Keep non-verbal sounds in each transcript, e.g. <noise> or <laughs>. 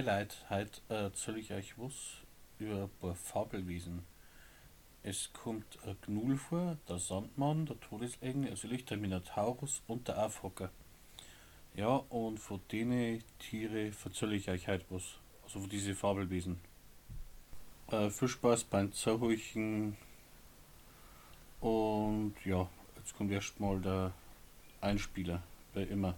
Hi Leute, heute äh, erzähle ich euch was über ein paar Fabelwesen. Es kommt ein Gnul vor, der Sandmann, der Todesengel, also der Minotaurus und der Afhocker. Ja, und von denen Tiere erzähle ich euch heute was. Also von diesen Fabelwesen. Äh, viel Spaß beim Zuhören. Und ja, jetzt kommt erstmal der Einspieler, wie immer.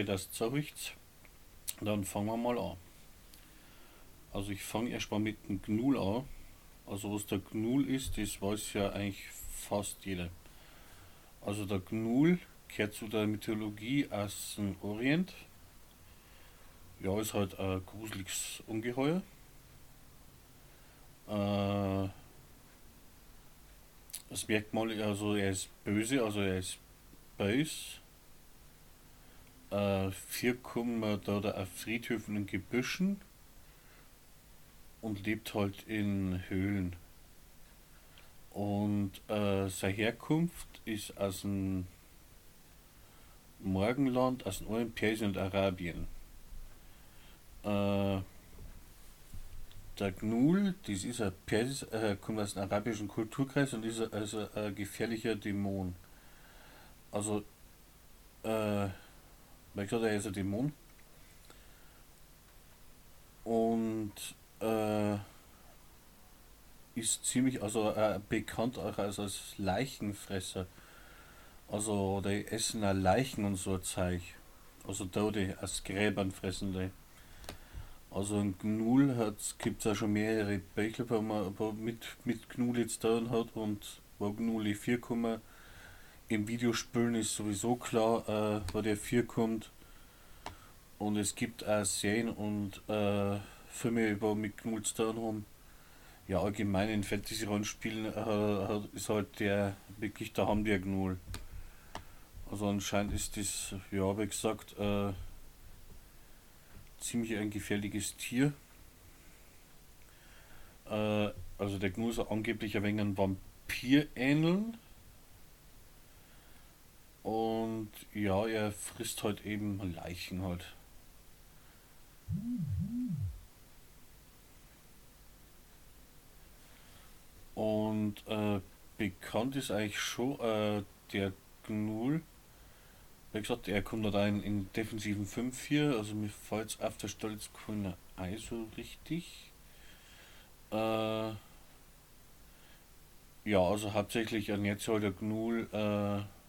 So, schön, dass zerricht. Dann fangen wir mal an. Also ich fange erstmal mit dem Gnul an. Also was der Gnul ist, das weiß ja eigentlich fast jeder. Also der Gnul gehört zu der Mythologie aus dem Orient. Ja, ist halt ein gruseliges Ungeheuer. Äh, das Merkmal, also er ist böse, also er ist böse äh, vier kommen da, auf Friedhöfen und Gebüschen und lebt halt in Höhlen. Und äh, seine Herkunft ist aus dem Morgenland, aus dem alten Persien und Arabien. Äh, der Gnul, das ist ein Persis, äh, kommt aus dem arabischen Kulturkreis und ist also ein gefährlicher Dämon. Also, äh, weil gesagt, er ist ein Dämon. Und äh, ist ziemlich, also äh, bekannt auch als, als Leichenfresser. Also die essen auch Leichen und so ein Zeug. Also Tote aus Gräbern fressen die. Also ein Gnul gibt es auch schon mehrere Bücher, wo man wo mit, mit Gnul jetzt da hat und wo Gnuli 4 kommen im Videospielen ist sowieso klar, äh, wo der 4 kommt. Und es gibt auch Serien und äh, Filme über zu tun haben. Ja, allgemein in Fantasy-Rollenspielen äh, ist halt der wirklich, da haben wir Gnul. Also anscheinend ist das, ja, wie gesagt, äh, ziemlich ein gefährliches Tier. Äh, also der Gnul soll angeblich ein wenig ein Vampir ähneln. Und ja, er frisst halt eben Leichen halt. Und äh, bekannt ist eigentlich schon äh, der Gnul. Wie gesagt, er kommt da in, in defensiven 5-4, also mir fällt auf der Stelle jetzt keiner ein so richtig. Äh, ja, also hauptsächlich ernährt sich halt der Gnul äh,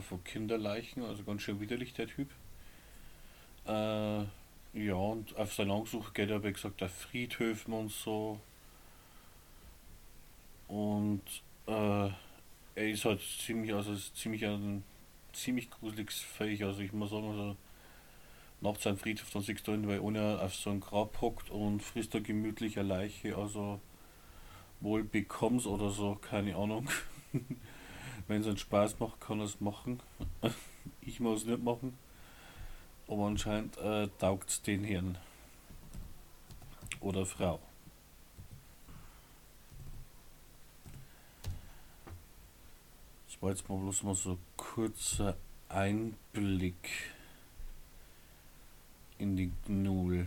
von Kinderleichen, also ganz schön widerlich der Typ. Äh, ja, und auf seine Langsuche geht er, wie gesagt, auf Friedhöfen und so. Und äh, er ist halt ziemlich, also ist ziemlich ein ziemlich gruseliges Viech. Also ich muss sagen, also nachts am Friedhof dann siehst du ihn, weil einer auf so ein Grab hockt und frisst da gemütlich eine Leiche, also wohl bekommst oder so, keine Ahnung. <laughs> Wenn es einen Spaß macht, kann er es machen. <laughs> ich muss es nicht machen. Aber anscheinend äh, taugt es den Herrn. Oder Frau. Das war jetzt mal bloß mal so ein kurzer Einblick in die Gnul.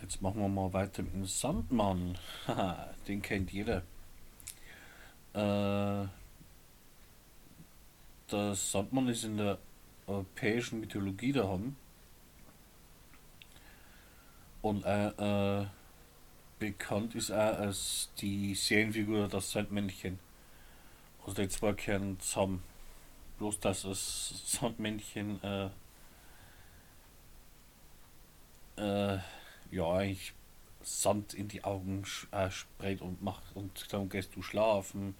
Jetzt machen wir mal weiter mit dem Sandmann. <laughs> Haha, den kennt jeder. Äh, der Sandmann ist in der europäischen Mythologie da haben. Und äh, äh, bekannt ist auch als die Serienfigur das Sandmännchen. Also die zwei kehren zusammen. Bloß dass das Sandmännchen äh, äh, ja eigentlich Sand in die Augen äh, sprayt und macht und dann gehst du schlafen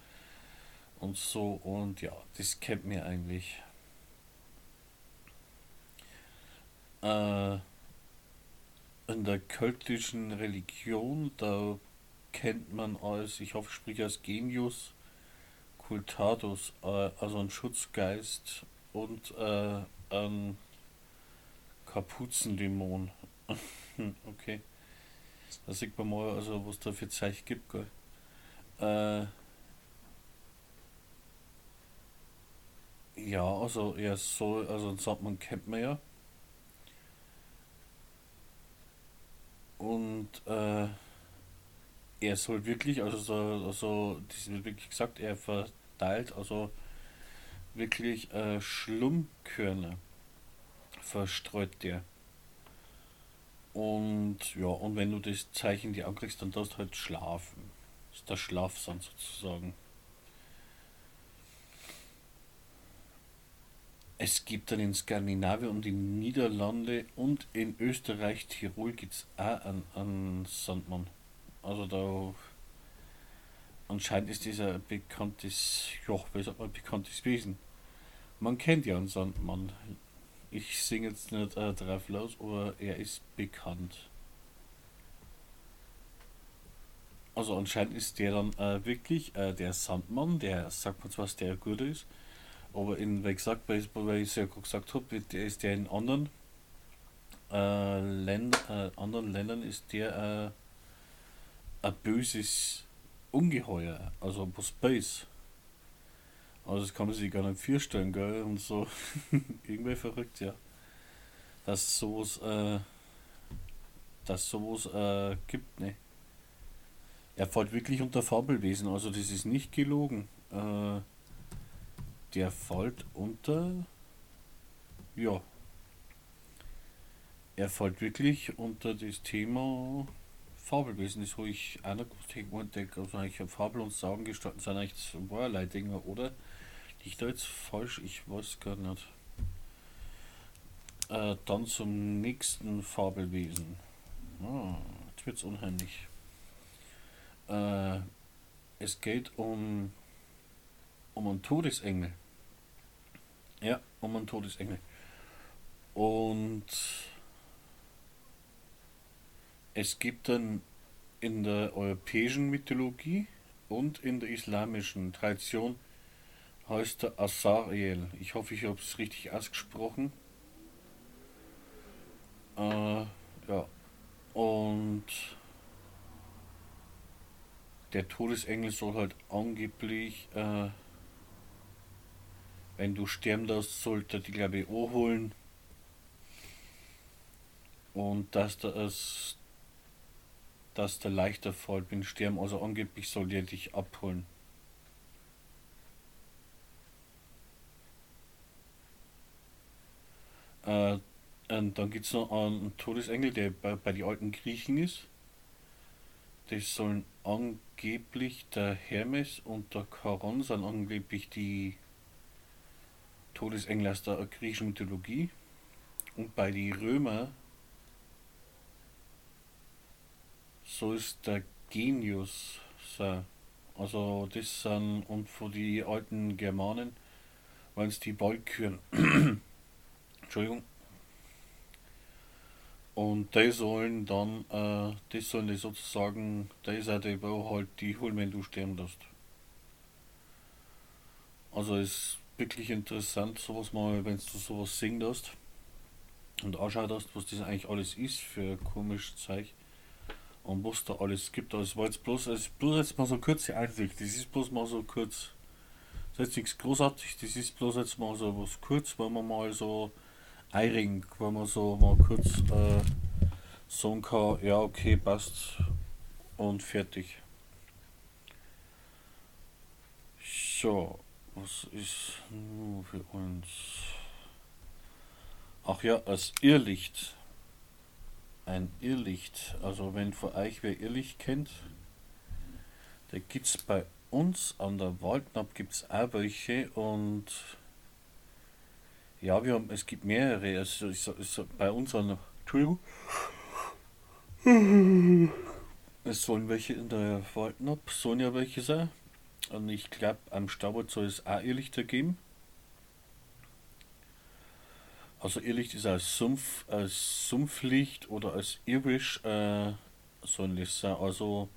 und so und ja, das kennt mir eigentlich. Äh, in der keltischen Religion, da kennt man als, ich hoffe, ich spreche als Genius, Cultatus, äh, also ein Schutzgeist und äh, ein Kapuzendämon. <laughs> okay. Da sieht man mal, also was da für Zeichen gibt, gell. Äh, ja, also er soll, also sagt man kennt man ja. Und äh, er soll wirklich, also so, also das wird wirklich gesagt, er verteilt also wirklich äh, Schlummkörner verstreut der. Und ja, und wenn du das Zeichen die ankriegst, dann darfst du halt schlafen. Das ist der Schlafsand sozusagen. Es gibt dann in Skandinavien und in Niederlande und in Österreich, Tirol gibt es auch einen, einen Sandmann. Also da anscheinend ist dieser bekanntes, ja, wie sagt man, bekanntes Wesen. Man kennt ja einen Sandmann. Ich singe jetzt nicht äh, drauf los, aber er ist bekannt. Also anscheinend ist der dann äh, wirklich äh, der Sandmann, der sagt man zwar, was der gut ist, aber in, wie gesagt, weil, ich es ja gesagt habe, der ist der in anderen, äh, Länder, äh, anderen Ländern ist der äh, ein böses Ungeheuer, also was Space. Also das kann man sich gar nicht vorstellen, gell? Und so <laughs> irgendwie verrückt, ja. Dass sowas, äh, dass sowas äh, gibt, ne? Er fällt wirklich unter Fabelwesen, also das ist nicht gelogen. Äh, der fällt unter. Ja. Er fällt wirklich unter das Thema Fabelwesen. Das habe ich einer gewusst, also eigentlich Fabel und Sagen gestalten sind eigentlich zweierlei Dinge, oder? Ich da jetzt falsch, ich weiß gar nicht. Äh, dann zum nächsten Fabelwesen. Ah, jetzt wird es unheimlich. Äh, es geht um, um einen Todesengel. Ja, um einen Todesengel. Und es gibt dann in der europäischen Mythologie und in der islamischen Tradition heißt der Asariel. Ich hoffe, ich habe es richtig ausgesprochen. Äh, ja. Und der Todesengel soll halt angeblich äh, wenn du sterben darfst, sollte die glaube ich auch holen. Und dass da es dass der leichter Fall bin sterben, also angeblich soll der dich abholen. Äh, und dann gibt es noch einen Todesengel, der bei, bei den alten Griechen ist. Das sollen angeblich der Hermes und der Charon sind angeblich die Todesengel aus der griechischen Mythologie. Und bei den Römer so ist der Genius sein. Also das sind und von die alten Germanen waren es die Walküren. Entschuldigung. Und die sollen dann, äh, das sollen die sozusagen, die auch die, halt die holen, wenn du sterben darfst. Also ist wirklich interessant, sowas mal, wenn du sowas singen hast und anschaut hast, was das eigentlich alles ist für komisches Zeug und was da alles gibt. Also war jetzt bloß, also bloß jetzt mal so kurze Einsicht, das ist bloß mal so kurz, das ist nichts großartig, das ist bloß jetzt mal so was kurz, weil man mal so Eiring, wo man so mal kurz äh, sagen kann, ja okay, passt und fertig. So, was ist nur für uns? Ach ja, als Irrlicht. Ein Irrlicht. Also wenn von euch wer Irrlicht kennt, gibt es bei uns an der Waldknapp gibt es auch welche und ja, wir haben, es gibt mehrere. Also ich, ich, bei uns an der Entschuldigung. Es sollen welche in der Waldknapp, sollen ja welche sein. Und ich glaube, am Staubert soll es auch Irrlichter geben. Also Irrlicht ist als Sumpf, als Sumpflicht oder als Irrwisch äh, sollen das sein. Also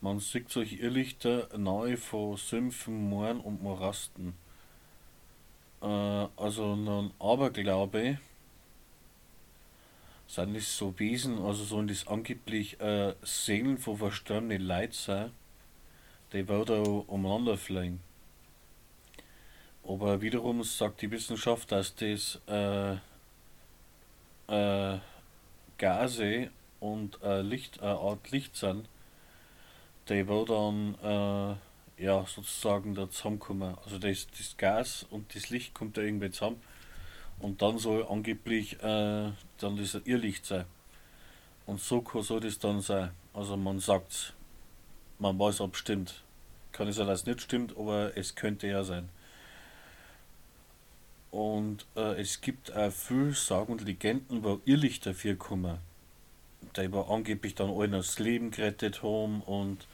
man sieht solche Irrlichter nahe von Sümpfen, Mooren und Morasten. Äh, also ein Aberglaube sind das so Wesen, also sollen das angeblich äh, Seelen von verstorbenen Leuten sein, die da umeinander fliegen. Aber wiederum sagt die Wissenschaft, dass das äh, äh, Gase und äh, Licht, eine Art Licht sind, die wo dann äh, ja sozusagen da zusammenkommen. Also das, das Gas und das Licht kommt da irgendwie zusammen und dann soll angeblich äh, dann das Irrlicht sein. Und so soll das dann sein. Also man sagt man weiß ob stimmt. Kann es sein, dass es nicht stimmt, aber es könnte ja sein. Und äh, es gibt auch viele Sagen und Legenden, wo Irrlichter dafür kommen. Die war angeblich dann allen das Leben gerettet haben und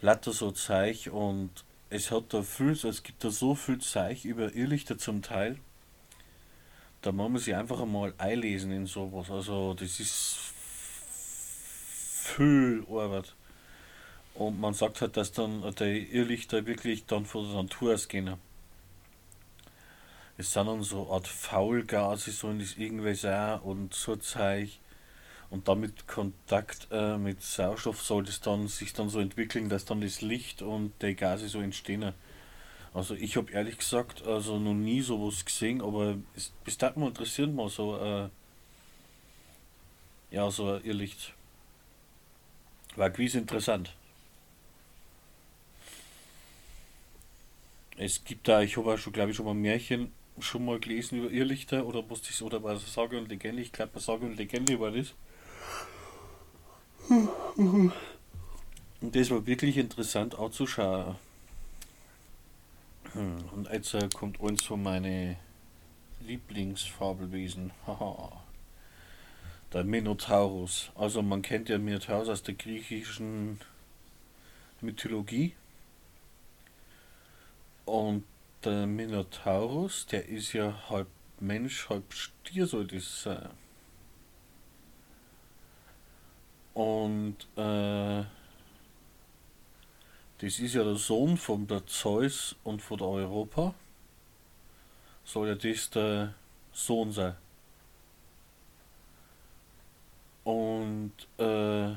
lauter so Zeug und es hat da viel, es gibt da so viel Zeug über Irrlichter zum Teil. Da muss man sich einfach einmal einlesen in sowas. Also das ist viel Arbeit. Und man sagt halt, dass dann die Irrlichter wirklich dann von der Natur aus gehen. Es sind dann so eine Art Faulgase, so in das irgendwie sein und so Zeug und damit Kontakt äh, mit Sauerstoff soll es dann sich dann so entwickeln, dass dann das Licht und die Gase so entstehen. Also ich habe ehrlich gesagt also noch nie sowas gesehen, aber es bis dahin mal interessiert mal so äh, ja so ein Irrlicht. War gewiss interessant. Es gibt da, ich habe auch schon, glaube ich, schon mal Märchen schon mal gelesen über Irrlichter oder musste ich oder was Sage und Legende, ich glaube, Sage und Legende war das. Und das war wirklich interessant auch zu schauen. Hm, und jetzt äh, kommt eins von meinen Lieblingsfabelwesen. Der Minotaurus. Also man kennt ja Minotaurus aus der griechischen Mythologie. Und der Minotaurus, der ist ja halb Mensch, halb Stier, soll das sein. Und äh, das ist ja der Sohn von der Zeus und von der Europa. Soll ja das der Sohn sein. Und äh,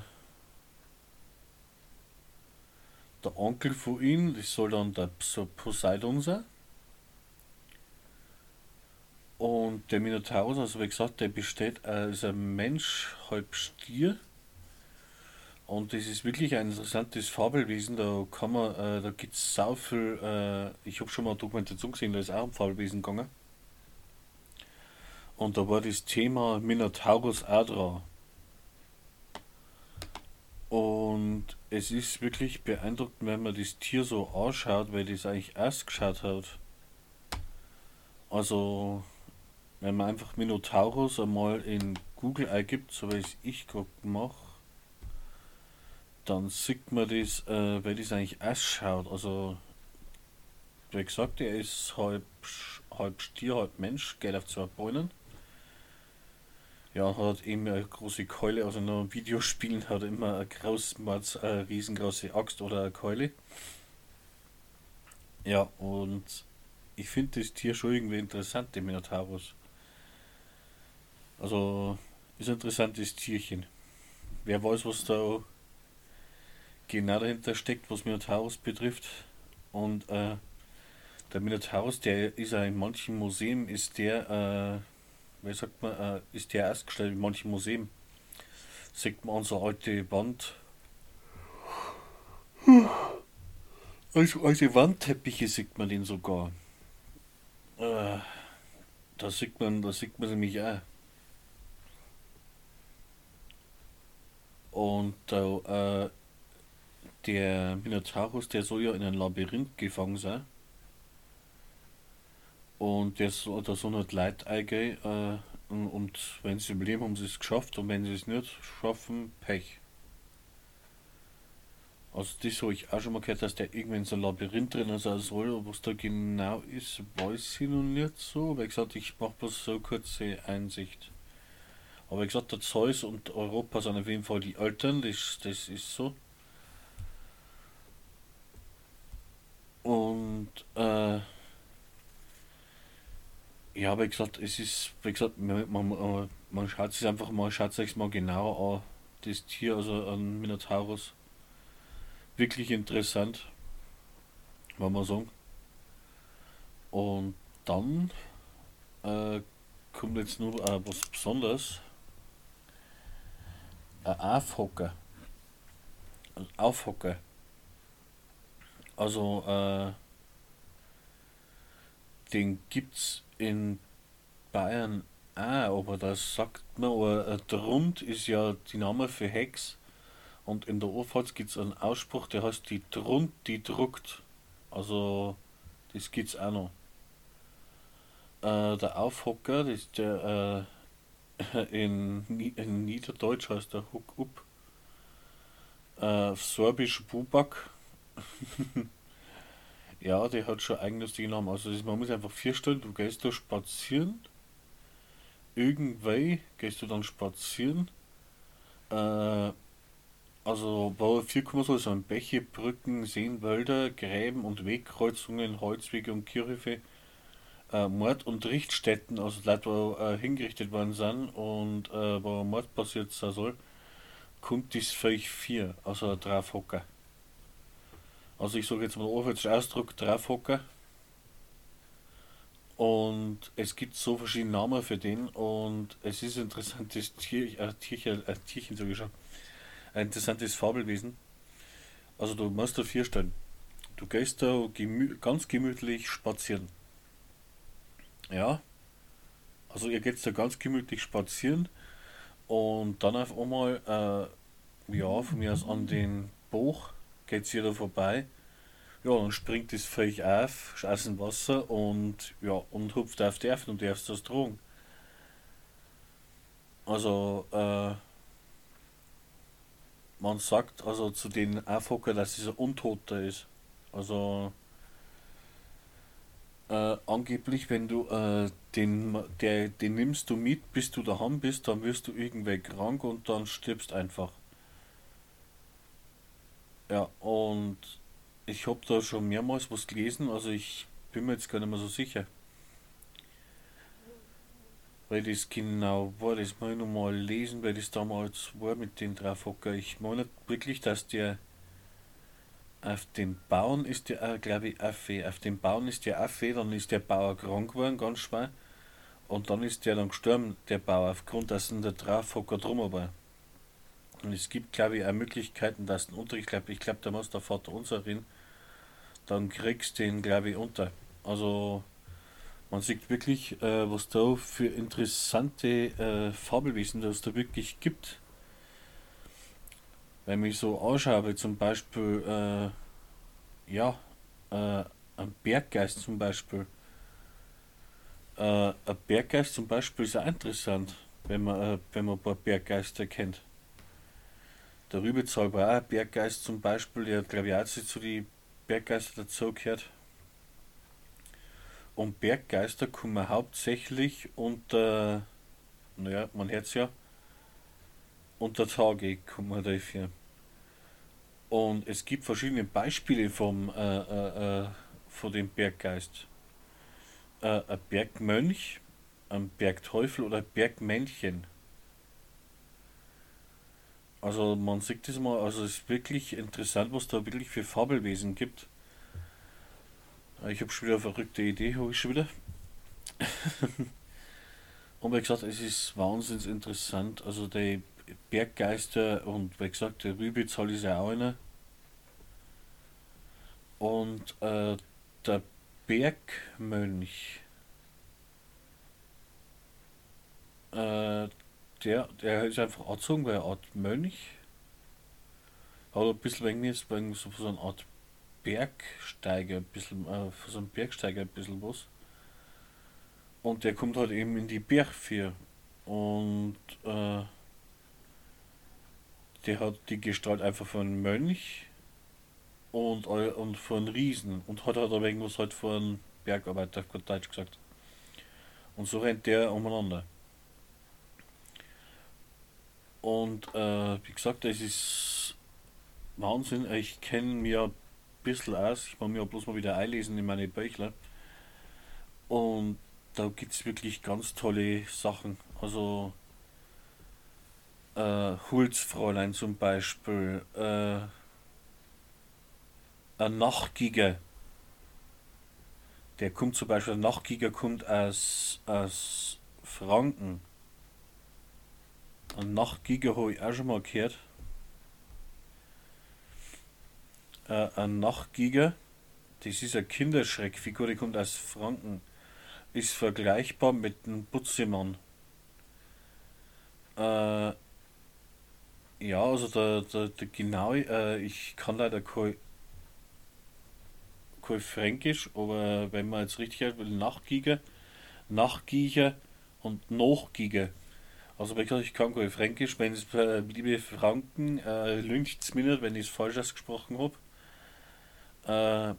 der Onkel von ihm, das soll dann der Poseidon sein. Und der Minotaurus, also wie gesagt, der besteht als ein Mensch, halb Stier. Und das ist wirklich ein interessantes Fabelwesen. Da kann man, äh, da gibt es so viel. Äh, ich habe schon mal eine Dokumentation gesehen, da ist auch um Fabelwesen gegangen. Und da war das Thema Minotaurus Adra. Und es ist wirklich beeindruckend, wenn man das Tier so anschaut, weil das eigentlich erst geschaut hat. Also, wenn man einfach Minotaurus einmal in Google eingibt, so wie ich gerade mache, dann sieht man das, äh, weil das eigentlich ausschaut. Also, wie gesagt, er ist halb, halb Stier, halb Mensch, geht auf zwei Beinen. Ja, hat eben eine große Keule, also in einem Videospielen hat er immer eine, groß, eine riesengroße Axt oder eine Keule. Ja, und ich finde das Tier schon irgendwie interessant, den Minotaurus. Also, ist ein interessantes Tierchen. Wer weiß, was da genau dahinter steckt, was Minotaurus betrifft. Und äh, der Minotaurus, der ist ja in manchen Museen, ist der, wie sagt man, äh, ist der ausgestellt in manchen Museen. Sieht man unsere alte Wand. Also alte Wandteppiche sieht man den sogar. Äh, da sieht man, da sieht man nämlich auch. Und da, äh, der Minotaurus, der soll ja in ein Labyrinth gefangen sein. Und der soll, da so nicht Leute eingehen. Äh, und wenn sie überleben, haben sie es geschafft. Und wenn sie es nicht schaffen, Pech. Also das habe ich auch schon mal gehört, dass der irgendwann so ein Labyrinth drin sein soll. Was da genau ist, weiß ich noch nicht so. Aber ich gesagt, ich mache bloß so kurze Einsicht. Aber wie gesagt, der Zeus und Europa sind auf jeden Fall die Eltern, das, das ist so. Und äh, ja, wie gesagt, es ist, wie gesagt, man, man, man schaut sich einfach mal, schaut sich mal genauer an, das Tier, also ein Minotaurus. Wirklich interessant, wenn man sagen. Und dann äh, kommt jetzt nur äh, was Besonderes. Ein Aufhocker. Ein Aufhocker. Also, äh, den gibt's in Bayern auch, aber das sagt man, aber der Rund ist ja die Name für Hex und in der Oberpfalz gibt es einen Ausspruch, der heißt die Trund, die druckt. Also das gibt's auch noch. Äh, der Aufhocker, das ist der äh, <laughs> in, in Niederdeutsch heißt der Huck up. Äh, Sorbisch Bubak. <laughs> Ja, der hat schon eigenes Namen. Also man muss einfach vier Stunden, du gehst da spazieren. Irgendwie gehst du dann spazieren. Äh, also Bauer 4 soll sein Bäche, Brücken, Seenwälder, Gräben und Wegkreuzungen, Holzwege und Kirche, äh, Mord- und Richtstätten, also Leute, wo äh, hingerichtet worden sind und äh, wo Mord passiert sein soll, kommt das Feuch 4, also ein Draufhocker. Also ich sage jetzt mal oberflächlich Ausdruck Draufhocker. Und es gibt so verschiedene Namen für den und es ist ein interessantes Tier, äh, Tierchen, äh, Tierchen sage ich schon, ein interessantes Fabelwesen. Also du musst da vier stellen. Du gehst da gemü ganz gemütlich spazieren. Ja. Also ihr geht da ganz gemütlich spazieren und dann auf einmal, äh, ja, von mir aus an den Buch geht es wieder vorbei. Ja, dann springt das Viech auf, aus dem Wasser und ja, und hupft auf die Öffnung und darfst das drogen. Also, äh, man sagt also zu den Aufhocker, dass dieser Untoter ist. Also, äh, angeblich, wenn du äh, den, der, den nimmst du mit, bis du daheim bist, dann wirst du irgendwie krank und dann stirbst einfach. Ja, und ich habe da schon mehrmals was gelesen, also ich bin mir jetzt gar nicht mehr so sicher. Weil das genau war, das muss ich nochmal lesen, weil das damals war mit den Draufhocker. Ich meine wirklich, dass der auf dem Bauen ist der, äh, glaube ich, Affe. Auf dem Bauen ist der Affe, dann ist der Bauer krank geworden, ganz schwer. Und dann ist der dann gestorben, der Bauer, aufgrund, dass der Draufhocker drum war. Und es gibt, glaube ich, auch Möglichkeiten, dass ein Unterricht, ich glaube, ich glaube, da muss der Vater unser reden, dann kriegst du den, glaube ich, unter. Also, man sieht wirklich, äh, was da für interessante äh, Fabelwesen es da wirklich gibt. Wenn ich so anschaue, zum Beispiel, äh, ja, äh, ein Berggeist zum Beispiel. Äh, ein Berggeist zum Beispiel ist auch interessant, wenn man, äh, wenn man ein paar Berggeister kennt der Rübezahl war auch ein Berggeist zum Beispiel, der glaube ich auch zu den Berggeister dazu gehört. Und Berggeister kommen hauptsächlich unter, naja, man hört es ja, unter Tage kommen dafür. Und es gibt verschiedene Beispiele vom, äh, äh, äh von dem Berggeist. Äh, ein Bergmönch, ein Bergteufel oder ein Bergmännchen. Also man sieht das mal, also es ist wirklich interessant, was da wirklich für Fabelwesen gibt. Ich habe schon wieder eine verrückte Idee, habe ich schon wieder. <laughs> Und wie gesagt, es ist wahnsinnig interessant. Also die Berggeister und wie gesagt, der Rübezahl ist ja auch einer. Und äh, der Bergmönch, äh, der, der ist einfach angezogen wie eine Art Mönch. Hat ein bisschen wegen wegen so, so eine Art Bergsteiger, ein bisschen, äh, so ein Bergsteiger ein bisschen was. Und der kommt halt eben in die Bergfir. Und äh, der hat die Gestalt einfach von einem Mönch und, und von Riesen und hat halt irgendwas halt von Bergarbeiter, auf gut Deutsch gesagt. Und so rennt der umeinander. Und äh, wie gesagt, es ist Wahnsinn. Ich kenne mir ein bisschen aus. Ich muss mir bloß mal wieder einlesen in meine Bücher. Und da gibt es wirklich ganz tolle Sachen. Also äh, Hulzfräulein zum Beispiel, äh, ein Nachtgiger. Der kommt zum Beispiel, ein Nachtgiger kommt aus, aus Franken. Ein Nachtgiger habe ich auch schon mal gehört. Äh, ein Nachtgiger, das ist eine Kinderschreckfigur, die kommt aus Franken ist vergleichbar mit einem Butzemann. Äh, ja, also der, der, der genaue, äh, ich kann leider kein, Fränkisch, aber wenn man jetzt richtig will, Nachgiege, Nachgiege und Nachgiege. Also gesagt, ich kann kein Fränkisch, wenn es äh, liebe Franken, äh, lüncht's mir nicht, wenn ich es falsch ausgesprochen habe. Äh,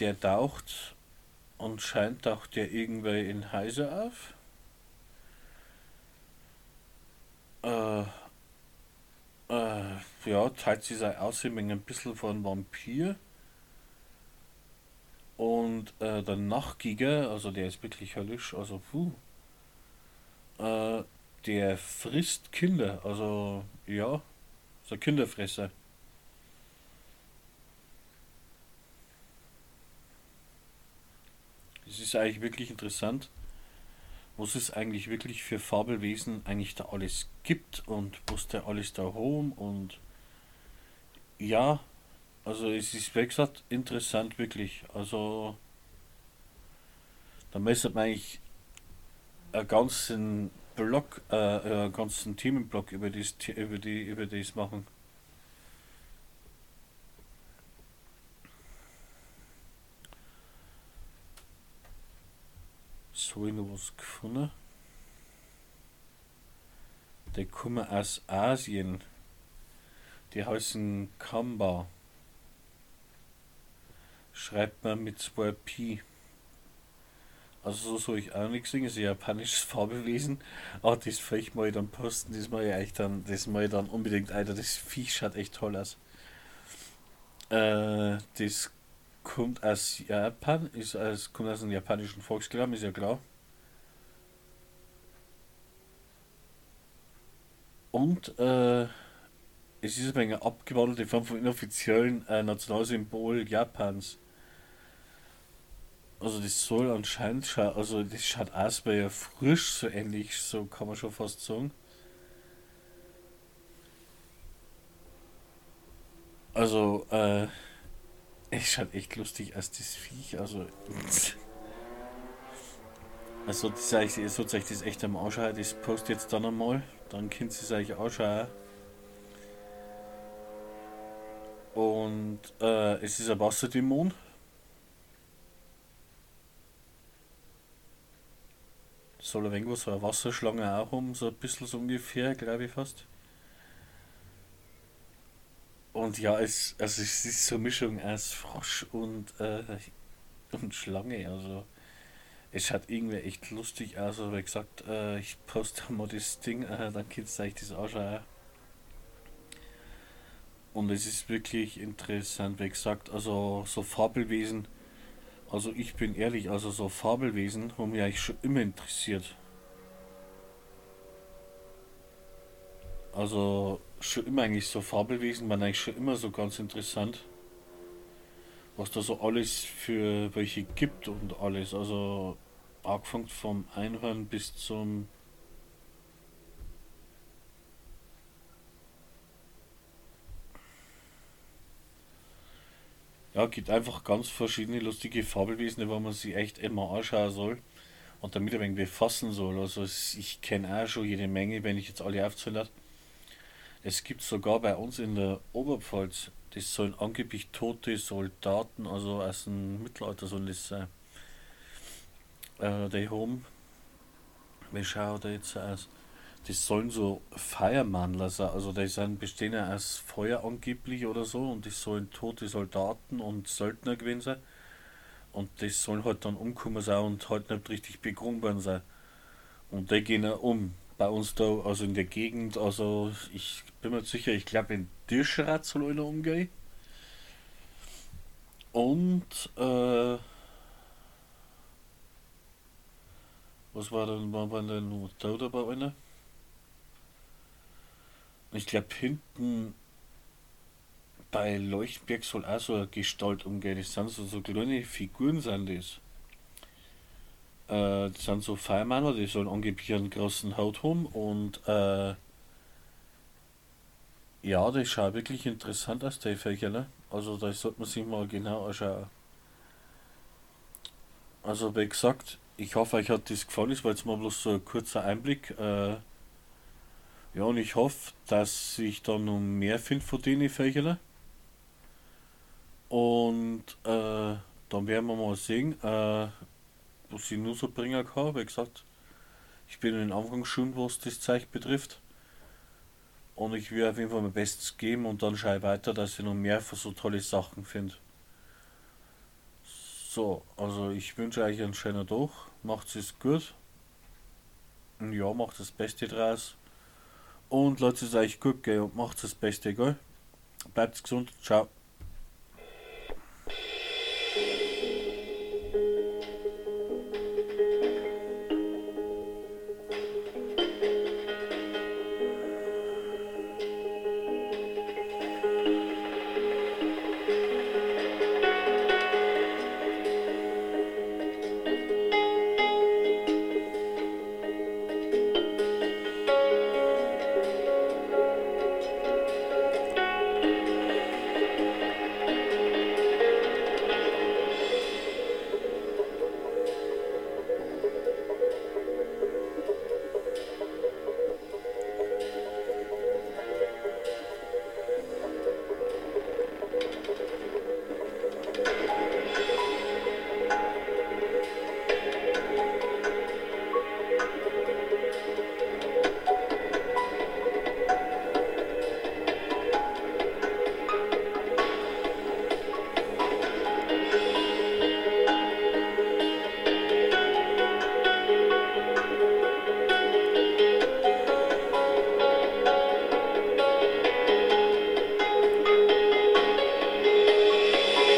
der taucht Anscheinend taucht der irgendwer in Heise auf. Äh, äh, ja, teilt sie sein Aussehen ein bisschen von Vampir. Und äh, der Nachtgiger, also der ist wirklich höllisch, also puh. Äh, der frisst Kinder, also ja, so Kinderfresser. Es ist eigentlich wirklich interessant, was es eigentlich wirklich für Fabelwesen eigentlich da alles gibt und was da alles da home und ja, also es ist wie gesagt interessant wirklich. Also da müsste man eigentlich einen ganzen Blog, äh, einen ganzen Themenblock über das über die über das machen. habe ich noch was gefunden. Die kommen aus Asien. Die heißen Kamba. Schreibt man mit zwei Pi. Also so soll ich auch nichts singen, ist ein japanisches <laughs> Fabelwesen. Aber das vielleicht mal dann posten, das mal ich dann, das mal dann unbedingt, Alter, das Viech schaut echt toll aus. Äh, das kommt aus Japan, ist als, kommt aus dem japanischen Volksglauben, ist ja klar. Und äh, es ist eine abgewandelte Form vom inoffiziellen äh, Nationalsymbol Japans. Also das soll anscheinend schauen, also das schaut aus wie ja frisch, so ähnlich, so kann man schon fast sagen. Also, äh, es schaut echt lustig aus, das Viech, also. Also, das ich, so zeigt das echt am Ausschauen, das post jetzt dann einmal. Dann könnt ihr es euch anschauen. Und äh, es ist ein Wasserdämon. Soll wenig so eine Wasserschlange auch haben, so ein bisschen so ungefähr, glaube ich fast. Und ja, es, also es ist so eine Mischung aus Frosch und, äh, und Schlange, also es schaut irgendwie echt lustig aus, aber wie gesagt, äh, ich poste mal das Ding, äh, dann könnt ihr euch das anschauen. Und es ist wirklich interessant, wie gesagt, also so Fabelwesen, also ich bin ehrlich, also so Fabelwesen haben mich eigentlich schon immer interessiert. Also schon immer eigentlich so Fabelwesen waren eigentlich schon immer so ganz interessant was da so alles für welche gibt und alles. Also angefangen vom Einhorn bis zum Ja, gibt einfach ganz verschiedene lustige Fabelwesen, wo man sich echt immer anschauen soll und damit ein wenig befassen soll. Also ich kenne auch schon jede Menge, wenn ich jetzt alle aufzähle. Es gibt sogar bei uns in der Oberpfalz, das sollen angeblich tote Soldaten, also aus dem Mittelalter sollen das sein. Äh, die haben, wie schaut der jetzt aus? Das sollen so Feiermannler sein, also die sind bestehen ja aus Feuer angeblich oder so und das sollen tote Soldaten und Söldner gewesen sein. Und das sollen halt dann umkommen sein und halt nicht richtig begründet sein. Und die gehen auch um. Bei uns da, also in der Gegend, also ich bin mir sicher, ich glaube in Dirschrat soll einer umgehen. Und äh, was war denn, war, war denn da dabei einer? Ich glaube hinten bei Leuchtberg soll auch so eine Gestalt umgehen. Das sind so, so kleine Figuren sind das. Äh, das sind so Feiermänner, die sollen angeblich einen großen Haut haben und äh, ja, das schaut wirklich interessant aus, die Fächer, ne? Also da sollte man sich mal genau anschauen. Also wie gesagt, ich hoffe, euch hat das gefallen, das war jetzt mal bloß so ein kurzer Einblick. Äh, ja, und ich hoffe, dass ich da noch mehr finde von den Fächern. Und äh, dann werden wir mal sehen, äh, was ich nur so bringen kann. Wie gesagt, ich bin in den Anfang schon, was das Zeug betrifft. Und ich will auf jeden Fall mein Bestes geben und dann schaue ich weiter, dass ich noch mehr für so tolle Sachen finde. So, also ich wünsche euch einen schönen Tag. Macht es gut. Ja, macht das Beste draus. Und lasst es euch gut gehen und macht das Beste, gell? Bleibt gesund. Ciao.